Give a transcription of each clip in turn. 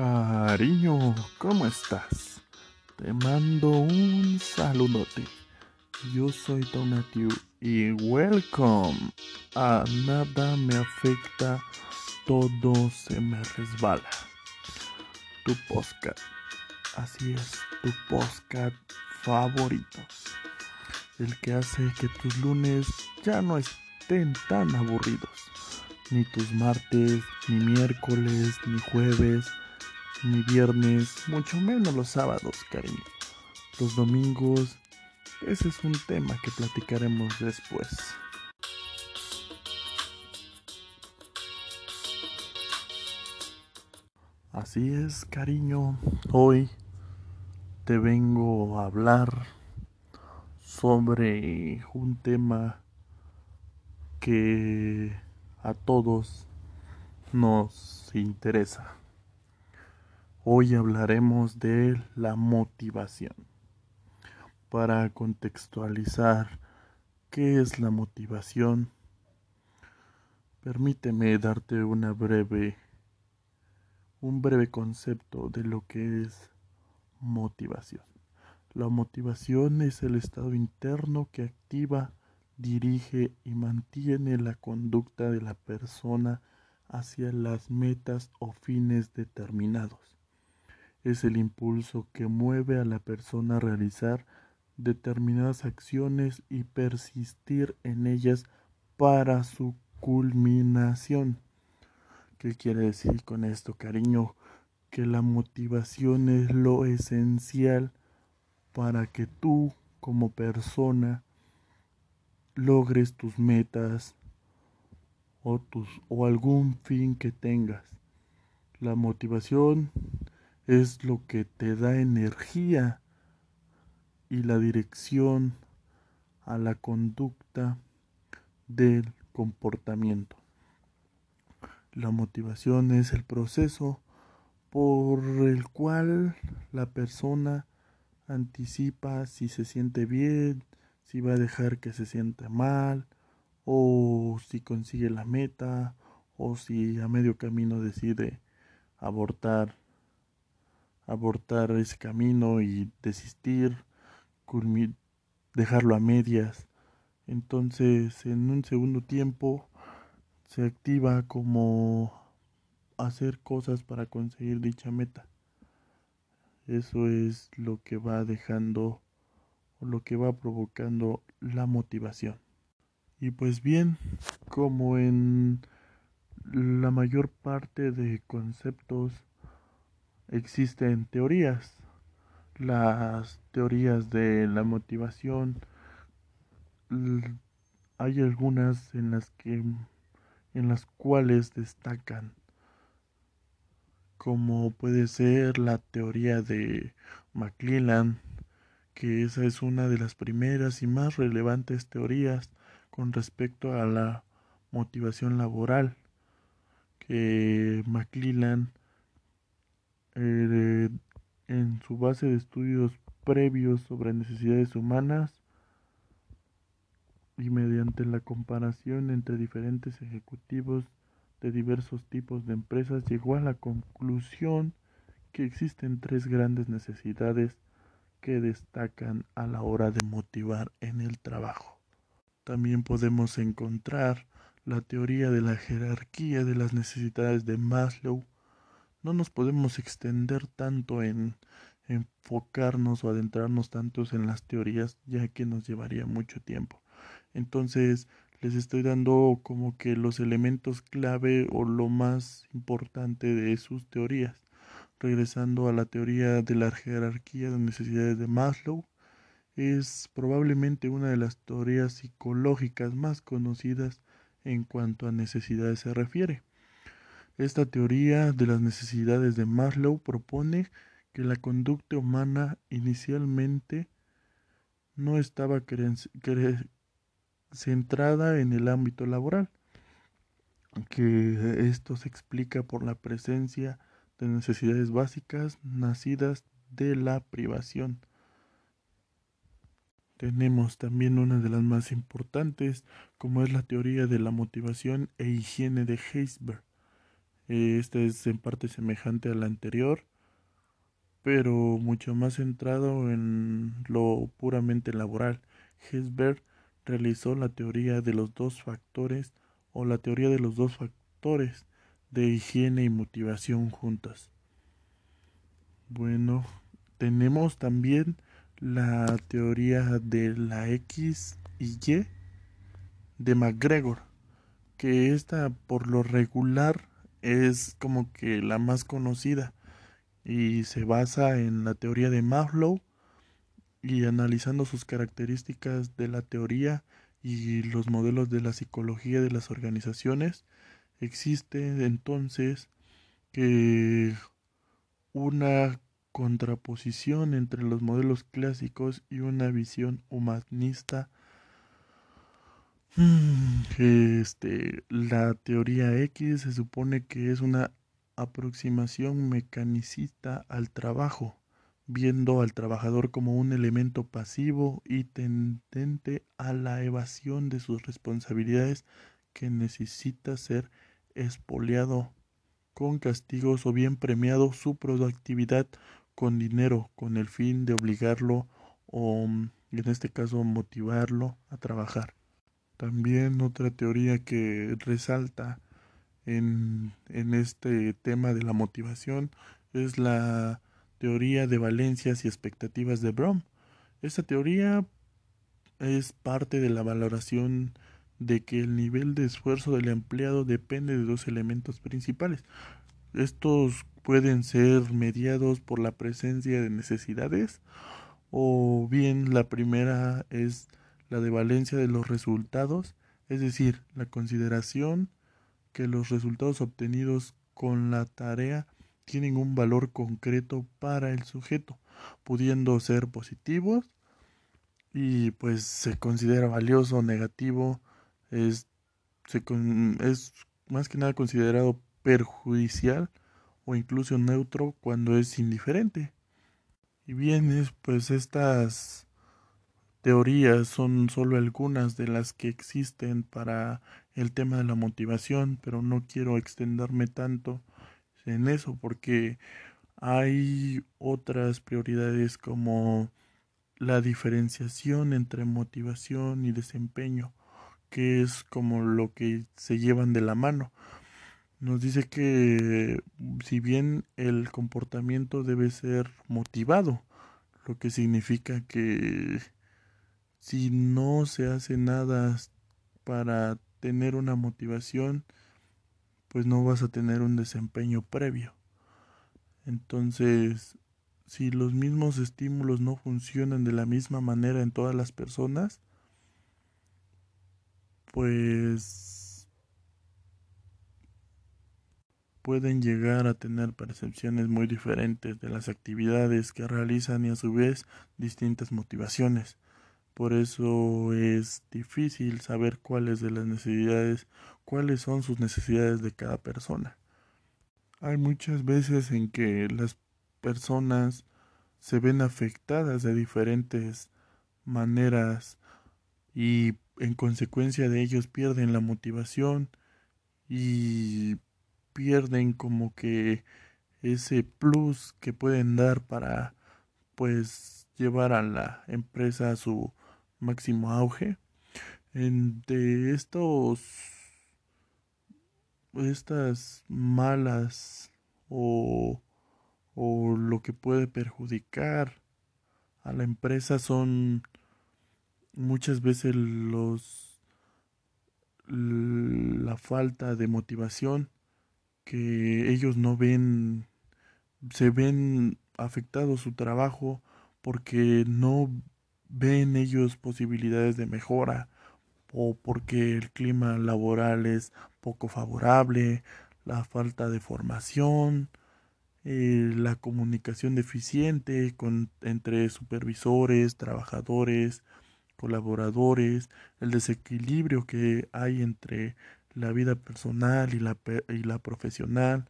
Cariño, ¿cómo estás? Te mando un saludote. Yo soy Donatiu y welcome a Nada me afecta, todo se me resbala. Tu podcast. Así es, tu podcast favorito. El que hace que tus lunes ya no estén tan aburridos. Ni tus martes, ni miércoles, ni jueves, ni viernes, mucho menos los sábados, cariño. Los domingos, ese es un tema que platicaremos después. Así es, cariño. Hoy te vengo a hablar sobre un tema que a todos nos interesa. Hoy hablaremos de la motivación. Para contextualizar qué es la motivación, permíteme darte una breve un breve concepto de lo que es motivación. La motivación es el estado interno que activa, dirige y mantiene la conducta de la persona hacia las metas o fines determinados es el impulso que mueve a la persona a realizar determinadas acciones y persistir en ellas para su culminación. ¿Qué quiere decir con esto, cariño? Que la motivación es lo esencial para que tú como persona logres tus metas o, algún fin que tengas. La motivación es lo que te da energía y la dirección a la conducta del comportamiento. La motivación es el proceso por el cual la persona anticipa si se siente bien, si va a dejar que se sienta mal, o si consigue la meta, o si a medio camino decide abortar abortar ese camino y desistir, dejarlo a medias. Entonces, en un segundo tiempo, se activa como hacer cosas para conseguir dicha meta. Eso es lo que va dejando o lo que va provocando la motivación. Y pues bien, como en la mayor parte de conceptos existen teorías. Las teorías de la motivación hay algunas en las que en las cuales destacan como puede ser la teoría de McClellan que esa es una de las primeras y más relevantes teorías con respecto a la motivación laboral que McClellan eh, en su base de estudios previos sobre necesidades humanas y mediante la comparación entre diferentes ejecutivos de diversos tipos de empresas llegó a la conclusión que existen tres grandes necesidades que destacan a la hora de motivar en el trabajo. También podemos encontrar la teoría de la jerarquía de las necesidades de Maslow, no nos podemos extender tanto en enfocarnos o adentrarnos tantos en las teorías ya que nos llevaría mucho tiempo. Entonces les estoy dando como que los elementos clave o lo más importante de sus teorías. Regresando a la teoría de la jerarquía de necesidades de Maslow, es probablemente una de las teorías psicológicas más conocidas en cuanto a necesidades se refiere. Esta teoría de las necesidades de Maslow propone que la conducta humana inicialmente no estaba centrada en el ámbito laboral, que esto se explica por la presencia de necesidades básicas nacidas de la privación. Tenemos también una de las más importantes, como es la teoría de la motivación e higiene de Heisberg Este es en parte semejante al anterior, pero mucho más centrado en lo puramente laboral. Hesberg realizó la teoría de los dos factores o la teoría de los dos factores de higiene y motivación juntas. Bueno, tenemos también la teoría de la X y Y de McGregor, que esta por lo regular es como que la más conocida y se basa en la teoría de Maslow y analizando sus características de la teoría y los modelos de la psicología de las organizaciones, existe entonces que una contraposición entre los modelos clásicos y una visión humanista. Mm, este, la teoría X se supone que es una aproximación mecanicista al trabajo, viendo al trabajador como un elemento pasivo y tendente a la evasión de sus responsabilidades que necesita ser espoliado con castigos o bien premiado su productividad con dinero con el fin de obligarlo o en este caso motivarlo a trabajar. También otra teoría que resalta en, en este tema de la motivación es la teoría de valencias y expectativas de Brom. Esta teoría es parte de la valoración de que el nivel de esfuerzo del empleado depende de dos elementos principales. Estos pueden ser mediados por la presencia de necesidades o bien la primera es la de valencia de los resultados, es decir, la consideración que los resultados obtenidos con la tarea tienen un valor concreto para el sujeto, pudiendo ser positivos y pues se considera valioso negativo es, es más que nada considerado perjudicial o incluso neutro cuando es indiferente. Y bien, pues estas teorías son solo algunas de las que existen para el tema de la motivación, pero no quiero extenderme tanto en eso porque hay otras prioridades como la diferenciación entre motivación y desempeño que es como lo que se llevan de la mano. Nos dice que si bien el comportamiento debe ser motivado, lo que significa que si no se hace nada para tener una motivación, pues no vas a tener un desempeño previo. Entonces, si los mismos estímulos no funcionan de la misma manera en todas las personas, pues pueden llegar a tener percepciones muy diferentes de las actividades que realizan y a su vez distintas motivaciones. Por eso es difícil saber cuáles de las necesidades, cuáles son sus necesidades de cada persona. Hay muchas veces en que las personas se ven afectadas de diferentes maneras y en consecuencia de ellos pierden la motivación y pierden como que ese plus que pueden dar para pues llevar a la empresa a su máximo auge. De estos estas malas o, o lo que puede perjudicar a la empresa son muchas veces los la falta de motivación que ellos no ven se ven afectados su trabajo porque no ven ellos posibilidades de mejora o porque el clima laboral es poco favorable, la falta de formación, eh, la comunicación deficiente con, entre supervisores, trabajadores, colaboradores, el desequilibrio que hay entre la vida personal y la, y la profesional,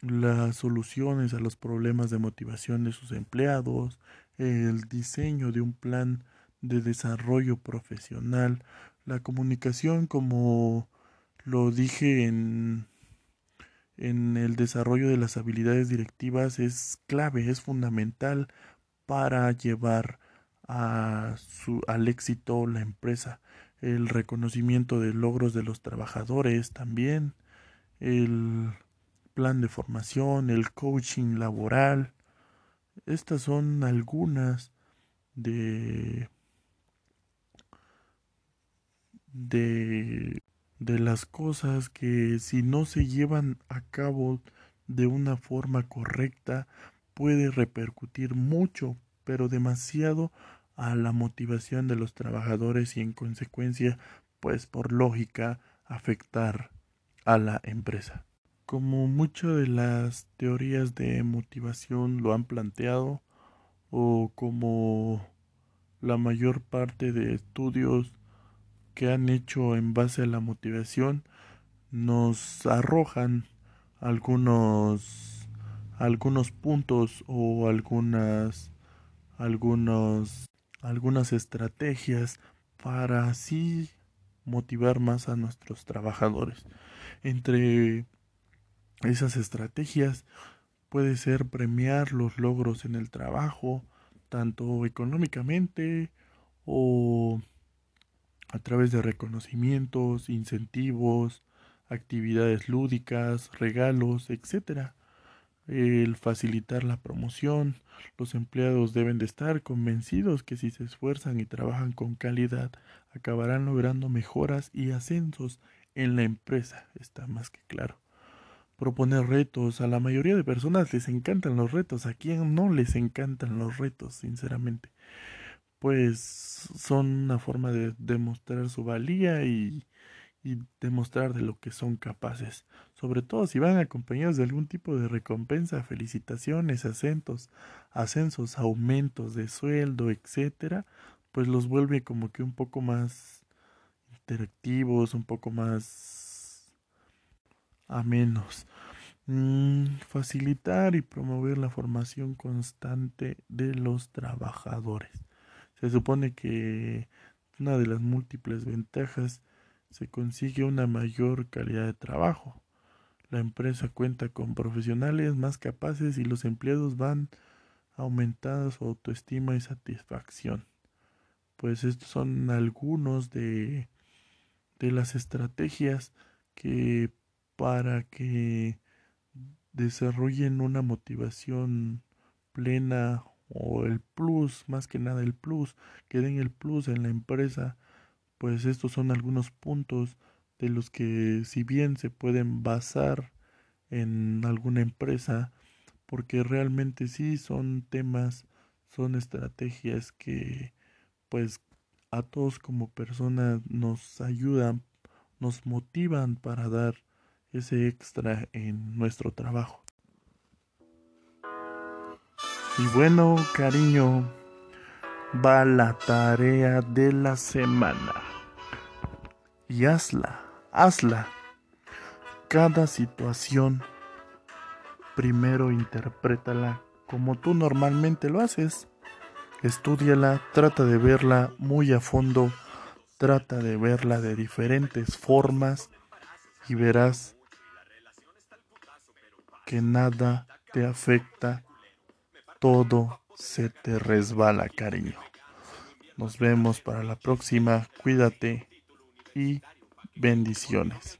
las soluciones a los problemas de motivación de sus empleados, el diseño de un plan de desarrollo profesional, la comunicación como lo dije en, en el desarrollo de las habilidades directivas es clave, es fundamental para llevar a su, al éxito la empresa. El reconocimiento de logros de los trabajadores también, el plan de formación, el coaching laboral. Estas son algunas de de las cosas que si no se llevan a cabo de una forma correcta puede repercutir mucho, pero demasiado a la motivación de los trabajadores y en consecuencia, pues por lógica, afectar a la empresa. Como muchas de las teorías de motivación lo han planteado, o como la mayor parte de estudios que han hecho en base a la motivación nos arrojan algunos algunos puntos o algunas algunos algunas estrategias para así motivar más a nuestros trabajadores. Entre esas estrategias puede ser premiar los logros en el trabajo, tanto económicamente o a través de reconocimientos, incentivos, actividades lúdicas, regalos, etc. El facilitar la promoción. Los empleados deben de estar convencidos que si se esfuerzan y trabajan con calidad, acabarán logrando mejoras y ascensos en la empresa. Está más que claro. Proponer retos. A la mayoría de personas les encantan los retos. ¿A quién no les encantan los retos, sinceramente? pues son una forma de demostrar su valía y, y, demostrar de lo que son capaces. Sobre todo si van acompañados de algún tipo de recompensa, felicitaciones, acentos, ascensos, aumentos de sueldo, etcétera, pues los vuelve como que un poco más interactivos, un poco más amenos. Mm, facilitar y promover la formación constante de los trabajadores. Se supone que una de las múltiples ventajas se consigue una mayor calidad de trabajo. La empresa cuenta con profesionales más capaces y los empleados van aumentando su autoestima y satisfacción. Pues estos son algunos de, de las estrategias que para que desarrollen una motivación plena o el plus, más que nada el plus, que den el plus en la empresa, pues estos son algunos puntos de los que si bien se pueden basar en alguna empresa, porque realmente sí son temas, son estrategias que pues a todos como personas nos ayudan, nos motivan para dar ese extra en nuestro trabajo. Y bueno, cariño, va la tarea de la semana. Y hazla, hazla. Cada situación, primero interprétala como tú normalmente lo haces. Estudiala, trata de verla muy a fondo, trata de verla de diferentes formas y verás que nada te afecta todo se te resbala, cariño. Nos vemos para la próxima. Cuídate y bendiciones.